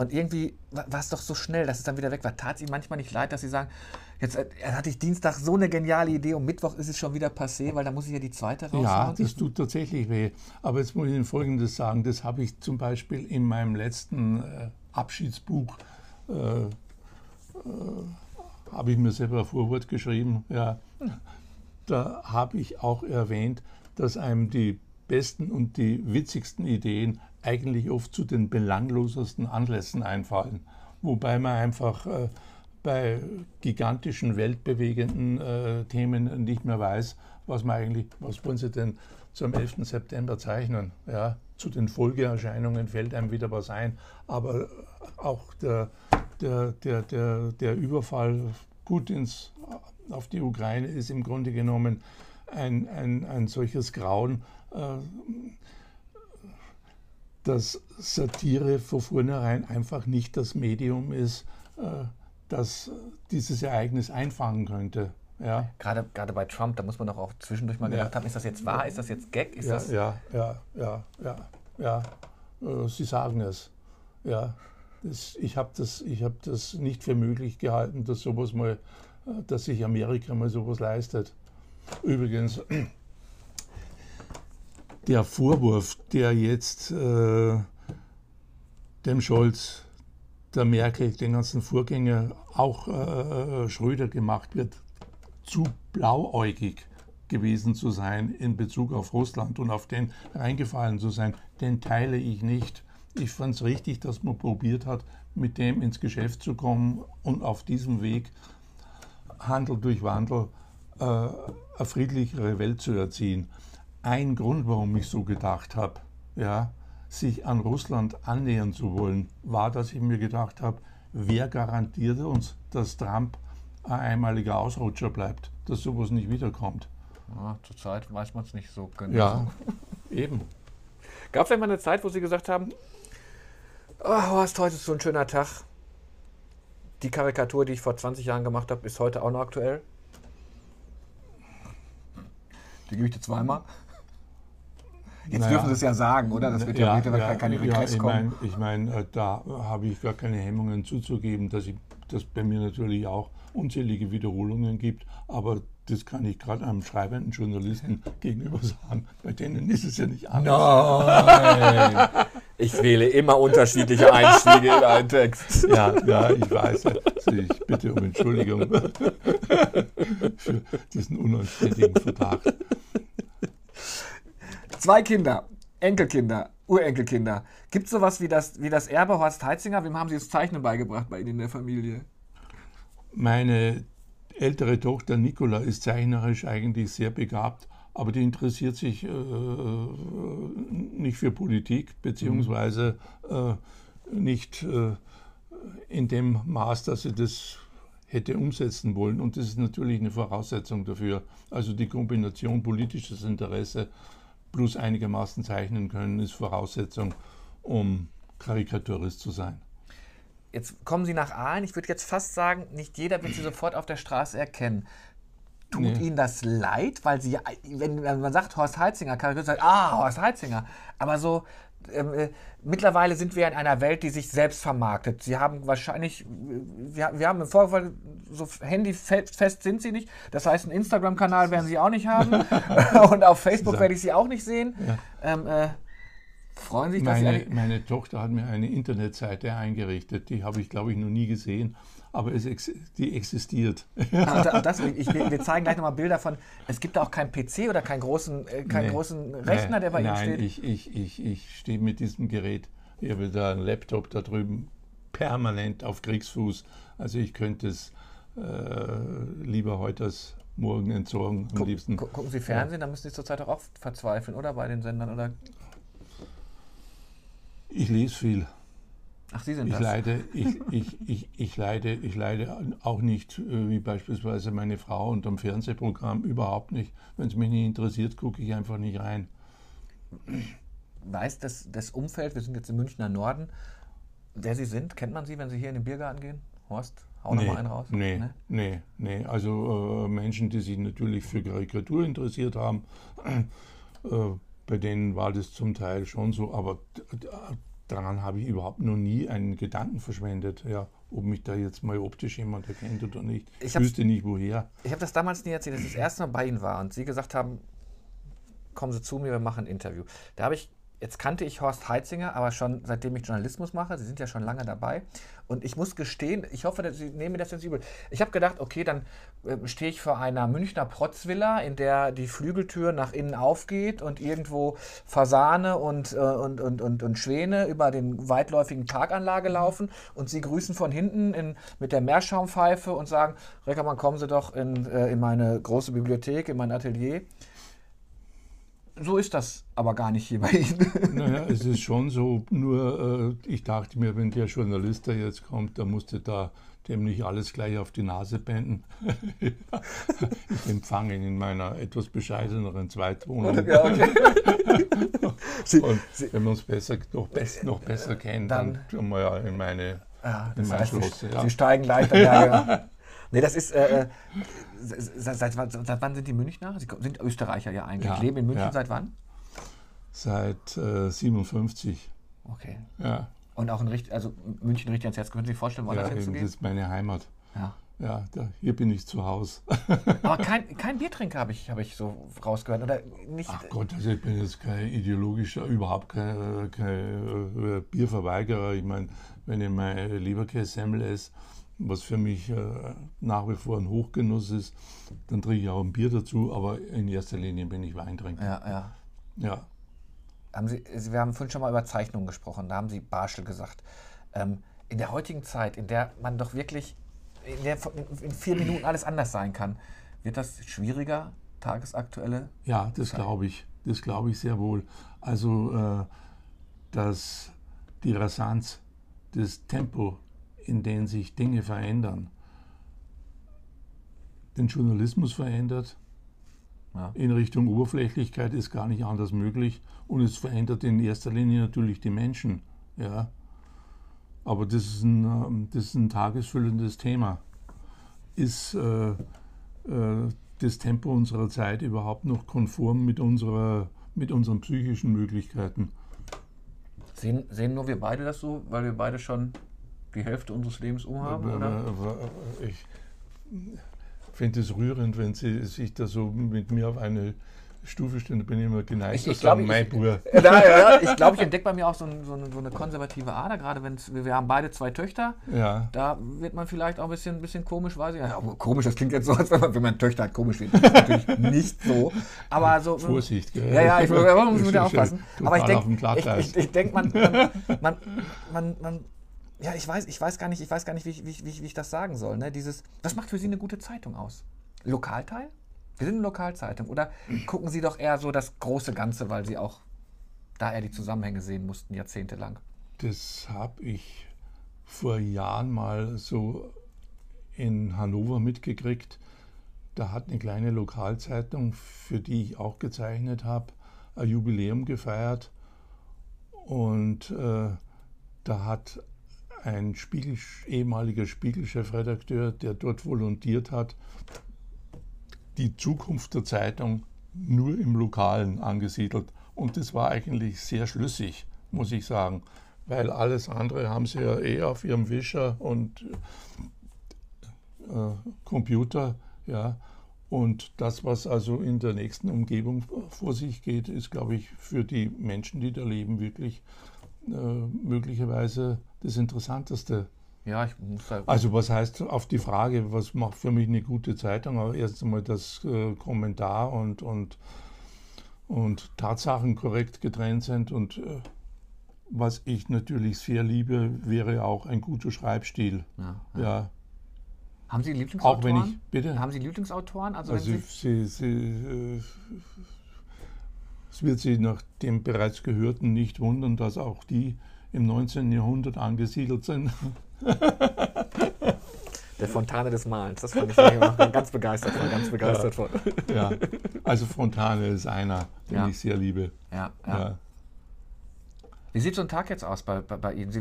und irgendwie war es doch so schnell, dass es dann wieder weg war. Tat es Ihnen manchmal nicht leid, dass Sie sagen, jetzt äh, hatte ich Dienstag so eine geniale Idee und Mittwoch ist es schon wieder passé, weil da muss ich ja die zweite raushauen?
Ja, das tut tatsächlich weh. Aber jetzt muss ich Ihnen Folgendes sagen. Das habe ich zum Beispiel in meinem letzten äh, Abschiedsbuch äh, äh, habe ich mir selber ein Vorwort geschrieben. Ja, da habe ich auch erwähnt, dass einem die besten und die witzigsten Ideen eigentlich oft zu den belanglosesten Anlässen einfallen. Wobei man einfach äh, bei gigantischen, weltbewegenden äh, Themen nicht mehr weiß, was man eigentlich, was wollen Sie denn zum 11. September zeichnen? Ja, zu den Folgeerscheinungen fällt einem wieder was ein, aber auch der, der, der, der, der Überfall Putins auf die Ukraine ist im Grunde genommen ein, ein, ein solches Grauen, äh, dass Satire von vornherein einfach nicht das Medium ist, äh, das dieses Ereignis einfangen könnte. Ja.
Gerade, gerade bei Trump, da muss man doch auch zwischendurch mal gedacht haben, ist das jetzt wahr, ist das jetzt Gag? Ist
ja,
das
ja, ja, ja, ja, ja. Äh, Sie sagen es. Ja. Das, ich habe das, hab das nicht für möglich gehalten, dass sowas mal, äh, dass sich Amerika mal sowas leistet. Übrigens, der Vorwurf, der jetzt äh, dem Scholz, der Merkel, den ganzen Vorgänger, auch äh, Schröder gemacht wird, zu blauäugig gewesen zu sein in Bezug auf Russland und auf den reingefallen zu sein, den teile ich nicht. Ich fand es richtig, dass man probiert hat, mit dem ins Geschäft zu kommen und auf diesem Weg Handel durch Wandel äh, eine friedlichere Welt zu erziehen. Ein Grund, warum ich so gedacht habe, ja, sich an Russland annähern zu wollen, war, dass ich mir gedacht habe, wer garantiert uns, dass Trump ein einmaliger Ausrutscher bleibt, dass sowas nicht wiederkommt.
Ja, zurzeit weiß man es nicht so genau.
Ja, eben.
Gab es einmal eine Zeit, wo Sie gesagt haben, oh, Horst, heute ist so ein schöner Tag. Die Karikatur, die ich vor 20 Jahren gemacht habe, ist heute auch noch aktuell? Die gebe ich dir zweimal. Jetzt naja, dürfen Sie es ja sagen, oder? Das wird ja, ja, ja keine Request
ja, ich
kommen.
Mein, ich meine, äh, da habe ich gar keine Hemmungen zuzugeben, dass ich das bei mir natürlich auch unzählige Wiederholungen gibt, aber das kann ich gerade einem schreibenden Journalisten gegenüber sagen. Bei denen ist es ja nicht
anders. Nein! Ich wähle immer unterschiedliche Einstiege in einen Text.
Ja, ja, ich weiß. Ich bitte um Entschuldigung für diesen unanständigen Verdacht.
Zwei Kinder, Enkelkinder, Urenkelkinder. Gibt es sowas wie das, wie das Erbe Horst Heitzinger? Wem haben Sie das Zeichnen beigebracht bei Ihnen in der Familie?
Meine ältere Tochter Nicola ist zeichnerisch eigentlich sehr begabt, aber die interessiert sich äh, nicht für Politik, beziehungsweise äh, nicht äh, in dem Maß, dass sie das hätte umsetzen wollen. Und das ist natürlich eine Voraussetzung dafür. Also die Kombination politisches Interesse plus einigermaßen zeichnen können, ist Voraussetzung, um Karikaturist zu sein.
Jetzt kommen Sie nach Aalen. Ich würde jetzt fast sagen, nicht jeder wird Sie sofort auf der Straße erkennen. Tut nee. Ihnen das leid, weil Sie, wenn man sagt Horst Heitzinger, kann man sagen, ah, Horst Heitzinger. Aber so, ähm, äh, mittlerweile sind wir in einer Welt, die sich selbst vermarktet. Sie haben wahrscheinlich, wir, wir haben im Vorfall, so handyfest sind Sie nicht. Das heißt, einen Instagram-Kanal werden Sie auch nicht haben. Und auf Facebook werde ich Sie auch nicht sehen. Ja. Ähm, äh, Freuen sich,
dass meine, meine Tochter hat mir eine Internetseite eingerichtet, die habe ich, glaube ich, noch nie gesehen, aber es ex die existiert.
Ah, das, ich, wir zeigen gleich nochmal Bilder von, es gibt da auch keinen PC oder keinen großen, äh, keinen nee, großen Rechner, nee, der bei
Ihnen
steht?
Nein, ich, ich, ich, ich stehe mit diesem Gerät, ich habe da einen Laptop da drüben permanent auf Kriegsfuß, also ich könnte es äh, lieber heute als morgen entsorgen am
Guck,
liebsten.
Gucken Sie Fernsehen, ja. dann müssen Sie zurzeit auch oft verzweifeln, oder bei den Sendern? Oder?
Ich lese viel.
Ach, Sie sind
ich
das.
Leide, ich, ich, ich, ich, leide, ich leide auch nicht, äh, wie beispielsweise meine Frau unter dem Fernsehprogramm, überhaupt nicht. Wenn es mich nicht interessiert, gucke ich einfach nicht rein.
Weiß das, das Umfeld, wir sind jetzt im Münchner Norden, wer Sie sind, kennt man Sie, wenn Sie hier in den Biergarten gehen? Horst, hau nee, noch mal einen raus.
Nee, ne? nee, nee. Also äh, Menschen, die sich natürlich für Karikatur interessiert haben, äh, bei denen war das zum Teil schon so, aber daran habe ich überhaupt noch nie einen Gedanken verschwendet, ja, ob mich da jetzt mal optisch jemand erkennt oder nicht. Ich, ich wüsste nicht woher.
Ich habe das damals nie erzählt, dass ich das erste Mal bei Ihnen war und Sie gesagt haben, kommen Sie zu mir, wir machen ein Interview. Da habe ich jetzt kannte ich Horst Heitzinger, aber schon seitdem ich Journalismus mache. Sie sind ja schon lange dabei. Und ich muss gestehen, ich hoffe, dass Sie nehmen mir das jetzt übel. Ich habe gedacht, okay, dann äh, stehe ich vor einer Münchner Protzvilla, in der die Flügeltür nach innen aufgeht und irgendwo Fasane und, äh, und, und, und, und Schwäne über den weitläufigen Parkanlage laufen und Sie grüßen von hinten in, mit der Meerschaumpfeife und sagen, Reckermann, kommen Sie doch in, äh, in meine große Bibliothek, in mein Atelier so ist das aber gar nicht hier bei Ihnen.
Naja, es ist schon so, nur äh, ich dachte mir, wenn der Journalist da jetzt kommt, dann musste da dem nicht alles gleich auf die Nase benden. ich empfange ihn in meiner etwas bescheideneren Zweitwohnung. Ja, okay. Und wenn wir uns besser, noch, noch besser kennen, dann, dann tun wir ja in meine
ja, in mein Schloss. Ja. Sie steigen leichter. Ja, Nee, das ist. Äh, äh seit, seit, seit, wann sind die Münchner? Sie sind Österreicher ja eigentlich. Ja, Leben in München ja. seit wann?
Seit äh, 57.
Okay.
Ja.
Und auch in Richt also München richtig ans Herz. Können Sie sich vorstellen,
woanders ja, hinzugehen? Das ist meine Heimat.
Ja.
Ja, da, hier bin ich zu Hause.
Aber kein, kein Biertrinker habe ich, hab ich so rausgehört. Oder nicht?
Ach Gott, also ich bin jetzt kein ideologischer, überhaupt kein, kein äh, Bierverweigerer. Ich meine, wenn ich meine Leberkäse-Semmel esse, was für mich äh, nach wie vor ein Hochgenuss ist. Dann trinke ich auch ein Bier dazu, aber in erster Linie bin ich Weintrinker.
Ja, ja.
Ja.
Haben Sie, wir haben vorhin schon mal über Zeichnungen gesprochen, da haben Sie Barschel gesagt. Ähm, in der heutigen Zeit, in der man doch wirklich in, der, in vier Minuten alles anders sein kann, wird das schwieriger, tagesaktuelle?
Ja, das glaube ich. Das glaube ich sehr wohl. Also, äh, dass die Rasanz, das Tempo in denen sich Dinge verändern, den Journalismus verändert. Ja. In Richtung Oberflächlichkeit ist gar nicht anders möglich und es verändert in erster Linie natürlich die Menschen. Ja. Aber das ist ein, ähm, das ist ein tagesfüllendes Thema. Ist äh, äh, das Tempo unserer Zeit überhaupt noch konform mit, unserer, mit unseren psychischen Möglichkeiten?
Sehen, sehen nur wir beide das so, weil wir beide schon die Hälfte unseres Lebens umhaben? Oder?
Ich finde es rührend, wenn Sie sich da so mit mir auf eine Stufe stehen, da bin ich immer geneigt.
Ich, ich glaube, ich, ja, ja, ich, glaub, ich entdecke bei mir auch so, ein, so, eine, so, eine, konservative Ader, gerade wenn wir haben beide zwei Töchter.
Ja.
Da wird man vielleicht auch ein bisschen, bisschen komisch, weiß ich. Ja, komisch, das klingt jetzt so, als wenn man, wenn man Töchter hat, komisch wird. Natürlich nicht so. Aber so.
Vorsicht,
gell? Ja, ja, ich muss wieder aufpassen. Aber ich denke, denk, man, man, man, man ja, ich weiß, ich weiß gar nicht, ich weiß gar nicht, wie, wie, wie, wie ich das sagen soll. Ne? Dieses, was macht für Sie eine gute Zeitung aus? Lokalteil? Wir sind eine Lokalzeitung. Oder gucken Sie doch eher so das große Ganze, weil Sie auch da eher die Zusammenhänge sehen mussten, jahrzehntelang?
Das habe ich vor Jahren mal so in Hannover mitgekriegt. Da hat eine kleine Lokalzeitung, für die ich auch gezeichnet habe, ein Jubiläum gefeiert. Und äh, da hat ein Spiegel, ehemaliger Spiegel-Chefredakteur, der dort volontiert hat, die Zukunft der Zeitung nur im Lokalen angesiedelt. Und das war eigentlich sehr schlüssig, muss ich sagen, weil alles andere haben sie ja eh auf ihrem Wischer und äh, Computer, ja. Und das, was also in der nächsten Umgebung vor sich geht, ist, glaube ich, für die Menschen, die da leben, wirklich möglicherweise das Interessanteste.
Ja, ich muss
sagen. Also was heißt auf die Frage, was macht für mich eine gute Zeitung? Aber erst einmal das äh, Kommentar und, und, und Tatsachen korrekt getrennt sind. Und äh, was ich natürlich sehr liebe, wäre auch ein guter Schreibstil. Ja. ja. ja.
Haben Sie Lieblingsautoren?
Auch wenn ich, bitte?
Haben Sie Lieblingsautoren?
Also, also Sie, Sie, Sie äh, es wird Sie nach dem bereits Gehörten nicht wundern, dass auch die im 19. Jahrhundert angesiedelt sind.
Der Fontane des Malens, das fand ich ganz begeistert von, ganz begeistert
ja. von. Ja, also Fontane ist einer, den ja. ich sehr liebe.
Ja, ja. ja. Wie sieht so ein Tag jetzt aus bei, bei, bei Ihnen? Sie,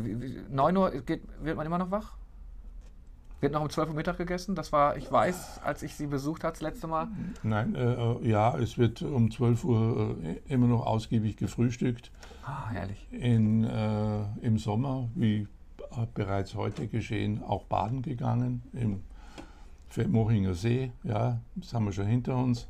9 Uhr geht, wird man immer noch wach? Wird noch um 12 Uhr Mittag gegessen? Das war, ich weiß, als ich Sie besucht habe das letzte Mal.
Nein, äh, äh ja, es wird um 12 Uhr äh, immer noch ausgiebig gefrühstückt.
Ah, herrlich.
In, äh, Im Sommer, wie bereits heute geschehen, auch baden gegangen im Mochinger See. Ja, das haben wir schon hinter uns.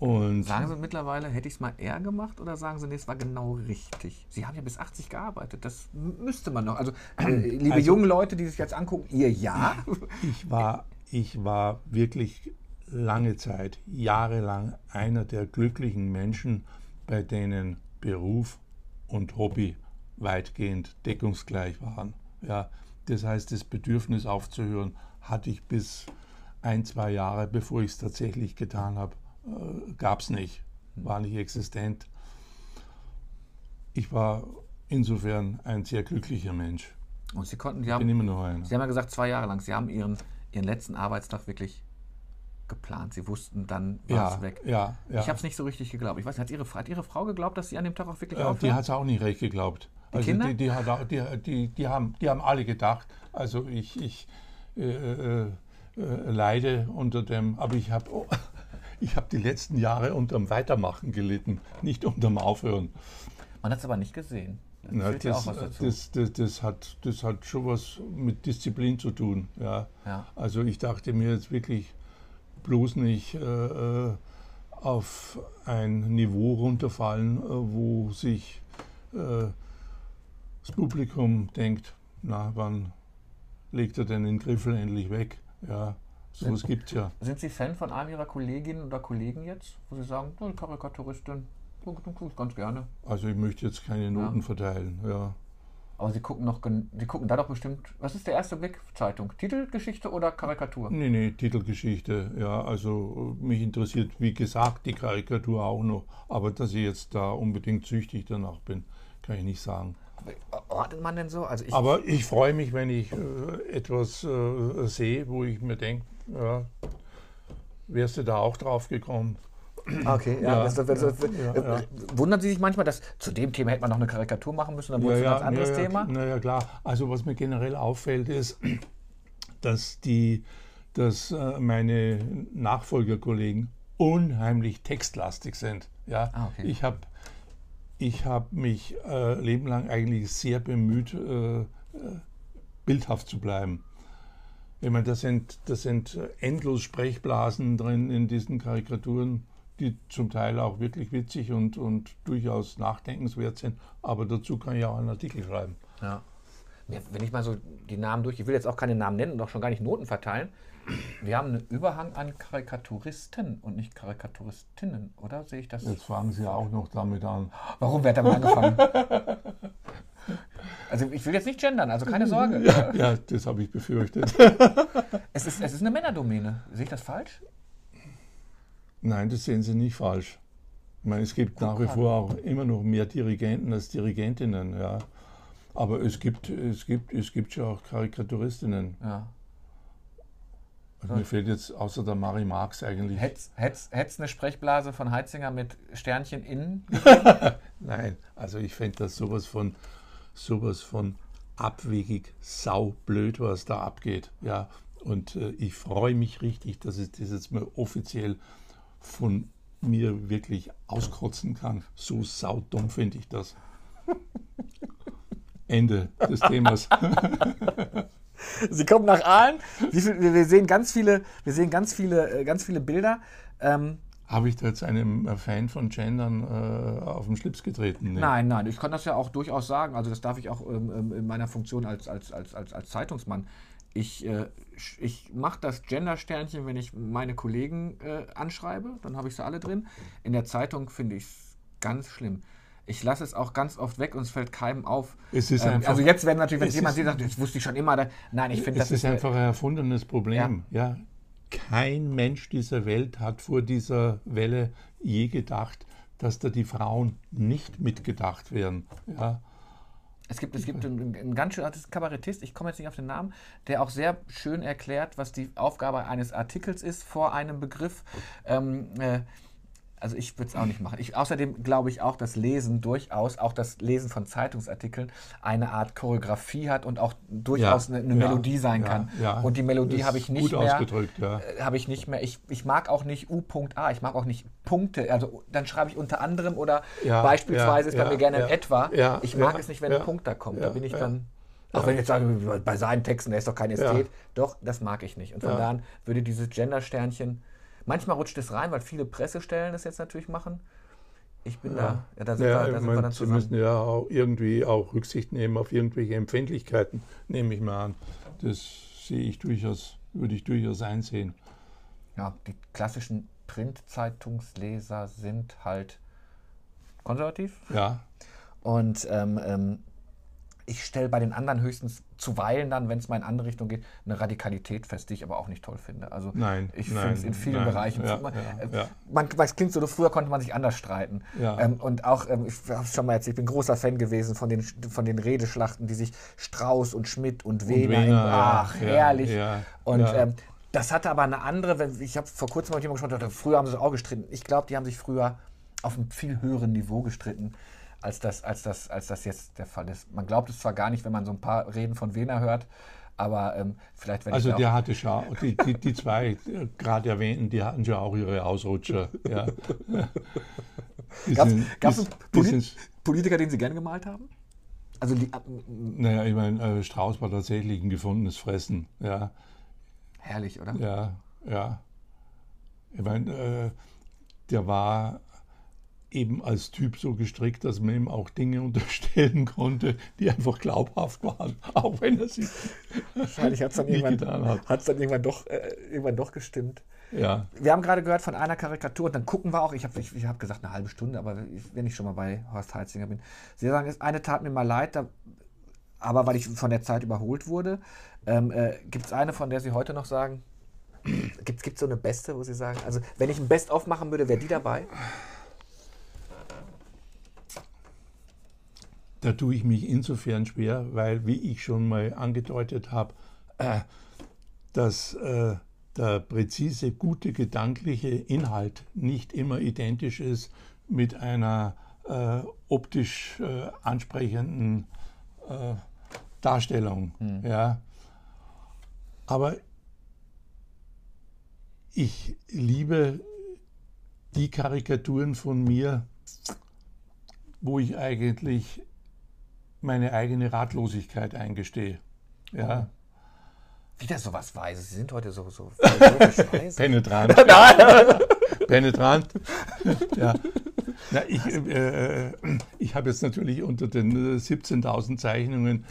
Und
Sagen Sie mittlerweile, hätte ich es mal eher gemacht oder sagen Sie, nee, es war genau richtig? Sie haben ja bis 80 gearbeitet, das müsste man noch. Also, äh, liebe
Also-
jungen Leute, die sich jetzt angucken, ihr ja.
ich war, ich war wirklich lange Zeit, jahrelang einer der glücklichen Menschen, bei denen Beruf und Hobby weitgehend deckungsgleich waren. Ja, das heißt, das Bedürfnis aufzuhören hatte ich bis ein, zwei Jahre, bevor ich es tatsächlich getan habe, äh, gab es nicht, war nicht existent. Ich war insofern ein sehr glücklicher Mensch.
Und Sie konnten, Sie haben. Sie haben ja gesagt, zwei Jahre lang, Sie haben Ihren, Ihren letzten Arbeitstag wirklich geplant. Sie wussten, dann war
Ja,
es weg.
ja, ja.
Ich habe es nicht so richtig geglaubt. Ich weiß nicht, hat Ihre, hat Ihre Frau geglaubt, dass Sie an dem Tag auch wirklich
Ja, die hat es auch nicht recht geglaubt. also
Kinder?
Die, die, hat, auch- die, die, die, haben, die haben alle gedacht, also ich, ich äh, äh, äh, leide unter dem, aber ich habe oh, ich hab die letzten Jahre unterm Weitermachen gelitten, nicht unterm Aufhören.
Man hat es aber nicht gesehen. Da
Na,
ja
das,
dazu.
das, das, das, hat, das hat schon was mit Disziplin zu tun. Ja.
Ja.
Also ich dachte mir jetzt wirklich bloß nicht äh, äh, auf ein Niveau runterfallen, äh, wo sich äh, das Publikum denkt, na, wann legt er denn den Griffel endlich weg? Ja, sowas gibt es ja.
Sind Sie Fan von einem Ihrer Kolleginnen oder Kollegen jetzt, wo Sie sagen, oh, Karikaturistin, guck ich ganz gerne.
Also ich möchte jetzt keine Noten verteilen. Ja.
Aber Sie gucken noch, Sie gucken da doch bestimmt, was ist der erste Blick? Zeitung, Titelgeschichte oder Karikatur?
Nee, nee, Titelgeschichte, ja, also äh, mich interessiert, wie gesagt, die Karikatur auch noch, aber dass ich jetzt da unbedingt süchtig danach bin, kann ich nicht sagen.
Ordnet man denn so? Also ich,
Aber ich freue mich, wenn ich äh, etwas äh, sehe, wo ich mir denke, ja, wärst du da auch drauf gekommen?
okay, ja,
Ja,
das, das, das,
ja.
Wundern Sie sich manchmal, dass zu dem Thema hätte man noch eine Karikatur machen müssen, dann wurde es ein ganz anderes
ja,
Thema?
Na ja, klar. Also was mir generell auffällt, ist, dass, die, dass äh, meine Nachfolgerkollegen unheimlich textlastig sind. Ja?
Ah, okay.
Ich habe ich hab mich äh, lebenlang eigentlich sehr bemüht, äh, äh, bildhaft zu bleiben. Ich meine, da sind, da sind endlos Sprechblasen drin in diesen Karikaturen, die zum Teil auch wirklich witzig und, und durchaus nachdenkenswert sind. Aber dazu kann ich auch einen Artikel schreiben.
Ja. Wenn ich mal so die Namen durch, ich will jetzt auch keine Namen nennen und auch schon gar nicht Noten verteilen. Wir haben einen Überhang an Karikaturisten und nicht Karikaturistinnen, oder? Sehe ich das?
Jetzt fangen Sie auch noch damit an.
Warum wer hat damit angefangen? Also ich will jetzt nicht gendern, also keine Sorge.
Ja, das habe ich befürchtet.
Es ist, es ist eine Männerdomäne. Sehe ich das falsch?
Nein, das sehen Sie nicht falsch. Ich meine, es gibt nach wie
gerade.
vor auch immer noch mehr Dirigenten als Dirigentinnen, ja. Aber es gibt, es gibt, es gibt schon auch Karikaturistinnen.
Ja.
Also mir fehlt jetzt außer der Marie Marx eigentlich.
Hätt's eine Sprechblase von Heitzinger mit Sternchen innen?
Nein, also ich fände das sowas von, sowas von abwegig, saublöd, was da abgeht. Ja, und äh, ich freue mich richtig, dass ich das jetzt mal offiziell von mir wirklich auskotzen kann. So saudumm finde ich das. Ende des Themas.
Sie kommen nach Aalen. Viel, wir wir sehen ganz viele, wir sehen ganz viele, äh, ganz viele Bilder. Ähm,
Habe ich da jetzt einem äh, Fan von Gendern äh, auf den Schlips getreten? Nee.
Nein, nein, ich kann das ja auch durchaus sagen. Also das darf ich auch ähm, ähm, in meiner Funktion als, als, als, als, als Zeitungsmann. Ich, äh, ich mache das Gender-Sternchen, wenn ich meine Kollegen äh, anschreibe, dann habe ich sie alle drin. In der Zeitung finde ich es ganz schlimm. Ich lasse es auch ganz oft weg und es fällt keinem auf.
Es ist
Ähm,
einfach-
also jetzt werden natürlich, wenn jemand sieht, sagt, das wusste ich schon immer. Da, nein, ich finde, das
ist
ist, äh,
einfach ein erfundenes Problem. Ja. Kein Mensch dieser Welt hat vor dieser Welle je gedacht, dass da die Frauen nicht mitgedacht werden. Ja.
Es gibt, es gibt einen, einen ganz schön, das ist ein Kabarettist, ich komme jetzt nicht auf den Namen, der auch sehr schön erklärt, was die Aufgabe eines Artikels ist vor einem Begriff. Ähm, äh, also ich würde es auch nicht machen. Ich, außerdem glaube ich auch, dass Lesen durchaus, auch das Lesen von Zeitungsartikeln, eine Art Choreografie hat und auch durchaus
Ja,
eine, eine
ja,
Melodie sein
ja,
kann. Und die Melodie habe ich nicht
gut
mehr.
ausgedrückt, ja.
äh, Habe ich nicht mehr. Ich, ich mag auch nicht U.A. Ich mag auch nicht Punkte. Also dann schreibe ich unter anderem oder beispielsweise ist bei mir gerne ein etwa. Ich mag es nicht, wenn ein Punkt da kommt. da bin ich dann. Auch wenn ich jetzt sage, bei seinen Texten, der ist doch kein Ästhet. Doch, das mag ich nicht. Und von
Ja.
da an würde dieses Gender-Sternchen Manchmal rutscht es rein, weil viele Pressestellen das jetzt natürlich machen. Ich bin
Ja.
da, ja, da sind,
Ja,
wir, da sind wir dann
Sie
zusammen.
müssen ja auch irgendwie auch Rücksicht nehmen auf irgendwelche Empfindlichkeiten, nehme ich mal an. Das sehe ich durchaus, würde ich durchaus einsehen.
Ja, die klassischen Printzeitungsleser sind halt konservativ.
Ja,
Und ähm, ähm, ich stelle bei den anderen höchstens zuweilen dann, wenn es mal in andere Richtung geht, eine Radikalität fest, die ich aber auch nicht toll finde. Also
Nein,
ich finde es in vielen
nein,
Bereichen.
ja,
man,
ja,
äh,
ja.
Man, es klingt so, früher konnte man sich anders streiten.
Ja.
Ähm, und auch, ähm, ich habe schon mal erzählt, ich bin großer Fan gewesen von den, von den Redeschlachten, die sich Strauß und Schmidt und Wehner,
Wehner,
im,
ja,
ach, herrlich. und. Ähm, das hatte aber eine andere, wenn- ich habe vor kurzem mit jemandem gesprochen, früher haben sie es auch gestritten. Ich glaube, die haben sich früher auf einem viel höheren Niveau gestritten, als das, als, das, als das jetzt der Fall ist. Man glaubt es zwar gar nicht, wenn man so ein paar Reden von Wehner hört, aber ähm, vielleicht wenn
also der hatte schon, die, die, die zwei äh, gerade erwähnten, die hatten schon auch ihre Ausrutscher. Ja.
Gab's
die-
einen Politiker, den Sie gerne gemalt haben? Also die,
Naja, ich meine, äh, Strauß war tatsächlich ein gefundenes Fressen. Ja,
herrlich, oder?
ja, ja. Ich meine, äh, der war eben als Typ so gestrickt, dass man ihm auch Dinge unterstellen konnte, die einfach glaubhaft waren, auch wenn er sie
Wahrscheinlich hat es dann, irgendwann,
getan hat.
hat's dann irgendwann, doch, äh, irgendwann doch gestimmt.
Ja,
Wir haben gerade gehört von einer Karikatur und dann gucken wir auch, ich habe ich, ich hab gesagt eine halbe Stunde, aber wenn ich schon mal bei Horst Heitzinger bin. Sie sagen, es- eine tat mir mal leid, da, aber weil ich von der Zeit überholt wurde. Ähm, äh, Gibt es eine, von der Sie heute noch sagen, gibt es so eine beste, wo Sie sagen, also wenn ich ein Best-of machen würde, wäre die dabei?
Da tue ich mich insofern schwer, weil, wie ich schon mal angedeutet habe, äh, dass äh, der präzise, gute gedankliche Inhalt nicht immer identisch ist mit einer äh, optisch äh, ansprechenden äh, Darstellung. Ja. Aber ich liebe die Karikaturen von mir, wo ich eigentlich meine eigene Ratlosigkeit eingestehe. Ja,
Wieder sowas Weises. Sie sind heute so, so philosophisch
penetrant. penetrant. ja. Na, ich äh, ich habe jetzt natürlich unter den äh, 17.000 Zeichnungen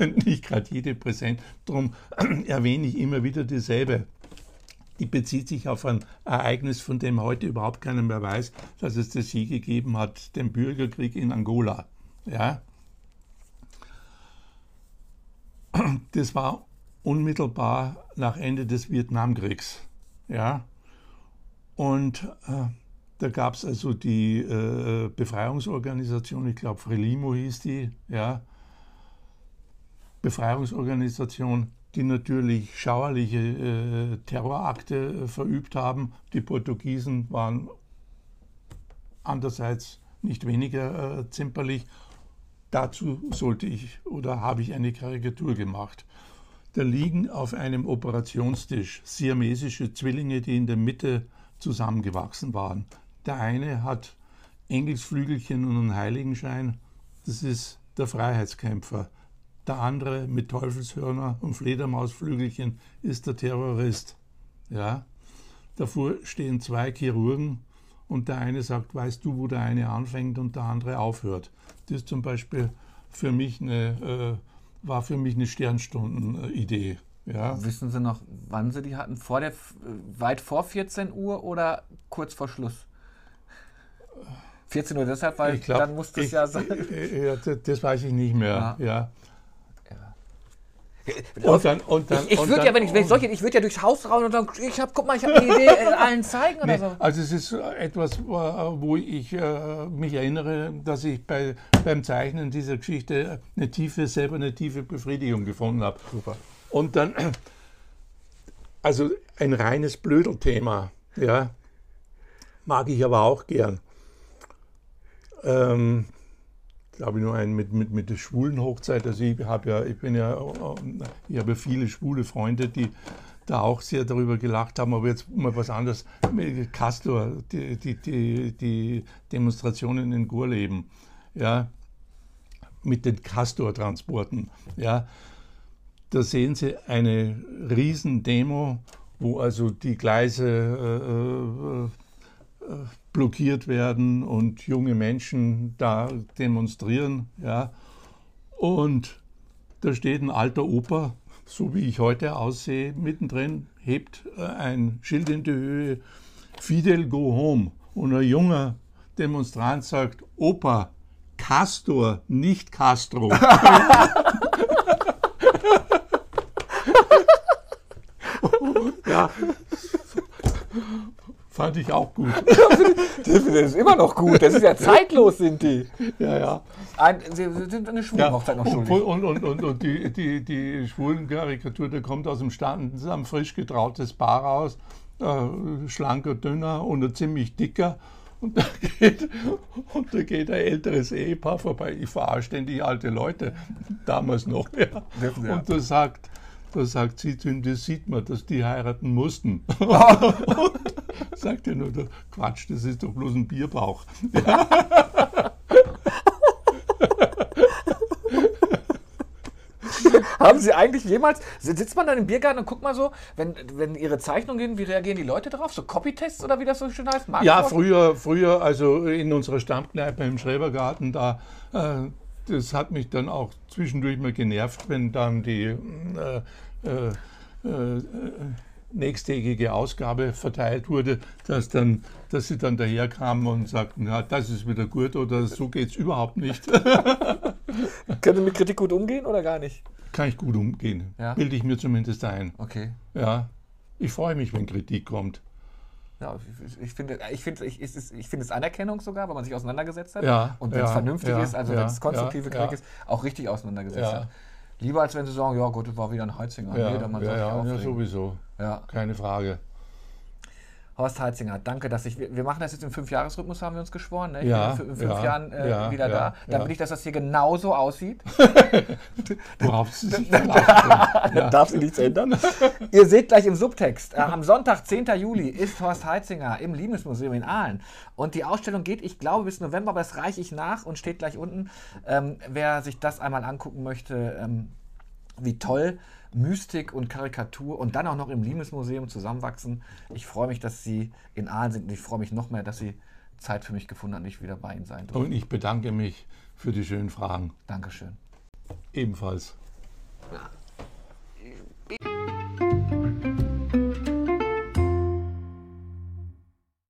äh, nicht gerade jede präsent. Darum erwähne ich immer wieder dieselbe. Die bezieht sich auf ein Ereignis, von dem heute überhaupt keiner mehr weiß, dass es das je gegeben hat, den Bürgerkrieg in Angola. Ja? Das war unmittelbar nach Ende des Vietnamkriegs. Ja? Und äh, da gab es also die äh, Befreiungsorganisation, ich glaube Frelimo hieß die, ja. Befreiungsorganisation, die natürlich schauerliche äh, Terrorakte äh, verübt haben. Die Portugiesen waren andererseits nicht weniger äh, zimperlich. Dazu sollte ich oder habe ich eine Karikatur gemacht. Da liegen auf einem Operationstisch siamesische Zwillinge, die in der Mitte zusammengewachsen waren. Der eine hat Engelsflügelchen und einen Heiligenschein, das ist der Freiheitskämpfer. Der andere mit Teufelshörner und Fledermausflügelchen ist der Terrorist. Ja? Davor stehen zwei Chirurgen und der eine sagt, weißt du, wo der eine anfängt und der andere aufhört. Das zum Beispiel für mich eine, äh, war für mich eine Sternstunden-Idee. Ja?
Wissen Sie noch, wann Sie die hatten? Vor der, äh, weit vor 14 Uhr oder kurz vor Schluss? 14 Uhr deshalb, weil
glaub,
dann musste es ja sein.
äh, ja, das, weiß ich nicht mehr. Ja.
Und
Und dann, und dann,
ich ich würde ja, wenn ich, wenn ich solche, ich würde ja durchs Haus rauen und sagen, ich hab, guck mal, ich habe eine Idee, äh, allen zeigen oder
Nee,
so.
also es ist etwas, wo wo ich äh, mich erinnere, dass ich bei, beim Zeichnen dieser Geschichte eine tiefe, selber eine tiefe Befriedigung gefunden habe.
Super.
Und dann, also ein reines Blödelthema, ja, mag ich aber auch gern. Ähm, habe ich nur einen mit, mit, mit der schwulen Hochzeit. Also ich habe ja, ich bin ja, ähm, ich habe viele schwule Freunde, die da auch sehr darüber gelacht haben, aber jetzt mal was anderes. Castor, die, die, die, die Demonstrationen in Gurleben, ja, mit den Castor-Transporten, ja, da sehen Sie eine Riesendemo, wo also die Gleise äh, äh, blockiert werden und junge Menschen da demonstrieren. Ja. Und da steht ein alter Opa, so wie ich heute aussehe, mittendrin, hebt äh, ein Schild in die Höhe, Fidel go home. Und ein junger Demonstrant sagt, Opa, Castor, nicht Castro. ja. Fand ich auch gut.
das ist immer noch gut. Das ist ja zeitlos, sind die.
Ja, ja.
Ein, sie sind eine schwule
ja.
Noch
Und,
schuldig.
und, und, und, und die, die, die schwulen Karikatur, der kommt aus dem Stand, ein frisch getrautes Paar raus, äh, schlanker, dünner und ein ziemlich dicker. Und da, geht, und da geht ein älteres Ehepaar vorbei. Ich verarsche ständig alte Leute, damals noch. Ja. Und da sagt, da sagt sie zu ihm, das sieht man, dass die heiraten mussten. und sagt er nur, Quatsch, das ist doch bloß ein Bierbauch.
Haben Sie eigentlich jemals, sitzt man dann im Biergarten und guckt mal so, wenn, wenn Ihre Zeichnungen gehen, wie reagieren die Leute darauf? So Copytests oder wie das so schön heißt?
Ja, früher, früher, also in unserer Stammkneipe im Schrebergarten, da, äh, das hat mich dann auch zwischendurch mal genervt, wenn dann die äh, äh, nächsttägige Ausgabe verteilt wurde, dass, dann, dass sie dann daherkamen und sagten, ja, das ist wieder gut oder so geht es überhaupt nicht.
Können Sie mit Kritik gut umgehen oder gar nicht?
Kann ich gut umgehen,
Ja.
bilde ich mir zumindest ein.
Okay.
Ja, ich freue mich, wenn Kritik kommt.
Ja, ich, finde, ich finde, ich, ich finde es Anerkennung sogar, weil man sich auseinandergesetzt hat.
Ja,
Und wenn es
ja,
vernünftig
ja,
ist, also wenn es konstruktive Kritik ist, auch richtig auseinandergesetzt hat. Lieber als wenn sie sagen, ja gut, das war wieder ein Heizinger.
Ja,
nee,
ja, ja, ja, sowieso.
Ja.
Keine Frage.
Horst Heitzinger, danke, dass ich. Wir wir machen das jetzt im Fünfjahresrhythmus, haben wir uns geschworen. Ne? Ich
Ja,
bin in fünf
ja,
Jahren äh,
ja,
wieder da. Dann will ich, dass das hier genauso aussieht.
Worauf Sie sich.
Dann darf sich nichts ändern. Ihr seht gleich im Subtext. Äh, am Sonntag, 10. Juli, ist Horst Heitzinger im Liebesmuseum in Aalen. Und die Ausstellung geht, ich glaube, bis November, aber das reiche ich nach und steht gleich unten. Ähm, wer sich das einmal angucken möchte, ähm, wie toll Mystik und Karikatur und dann auch noch im Liebesmuseum zusammenwachsen. Ich freue mich, dass Sie in Aalen sind und ich freue mich noch mehr, dass Sie Zeit für mich gefunden haben und ich wieder bei Ihnen sein durfte.
Und ich bedanke mich für die schönen Fragen.
Dankeschön.
Ebenfalls.
Ja.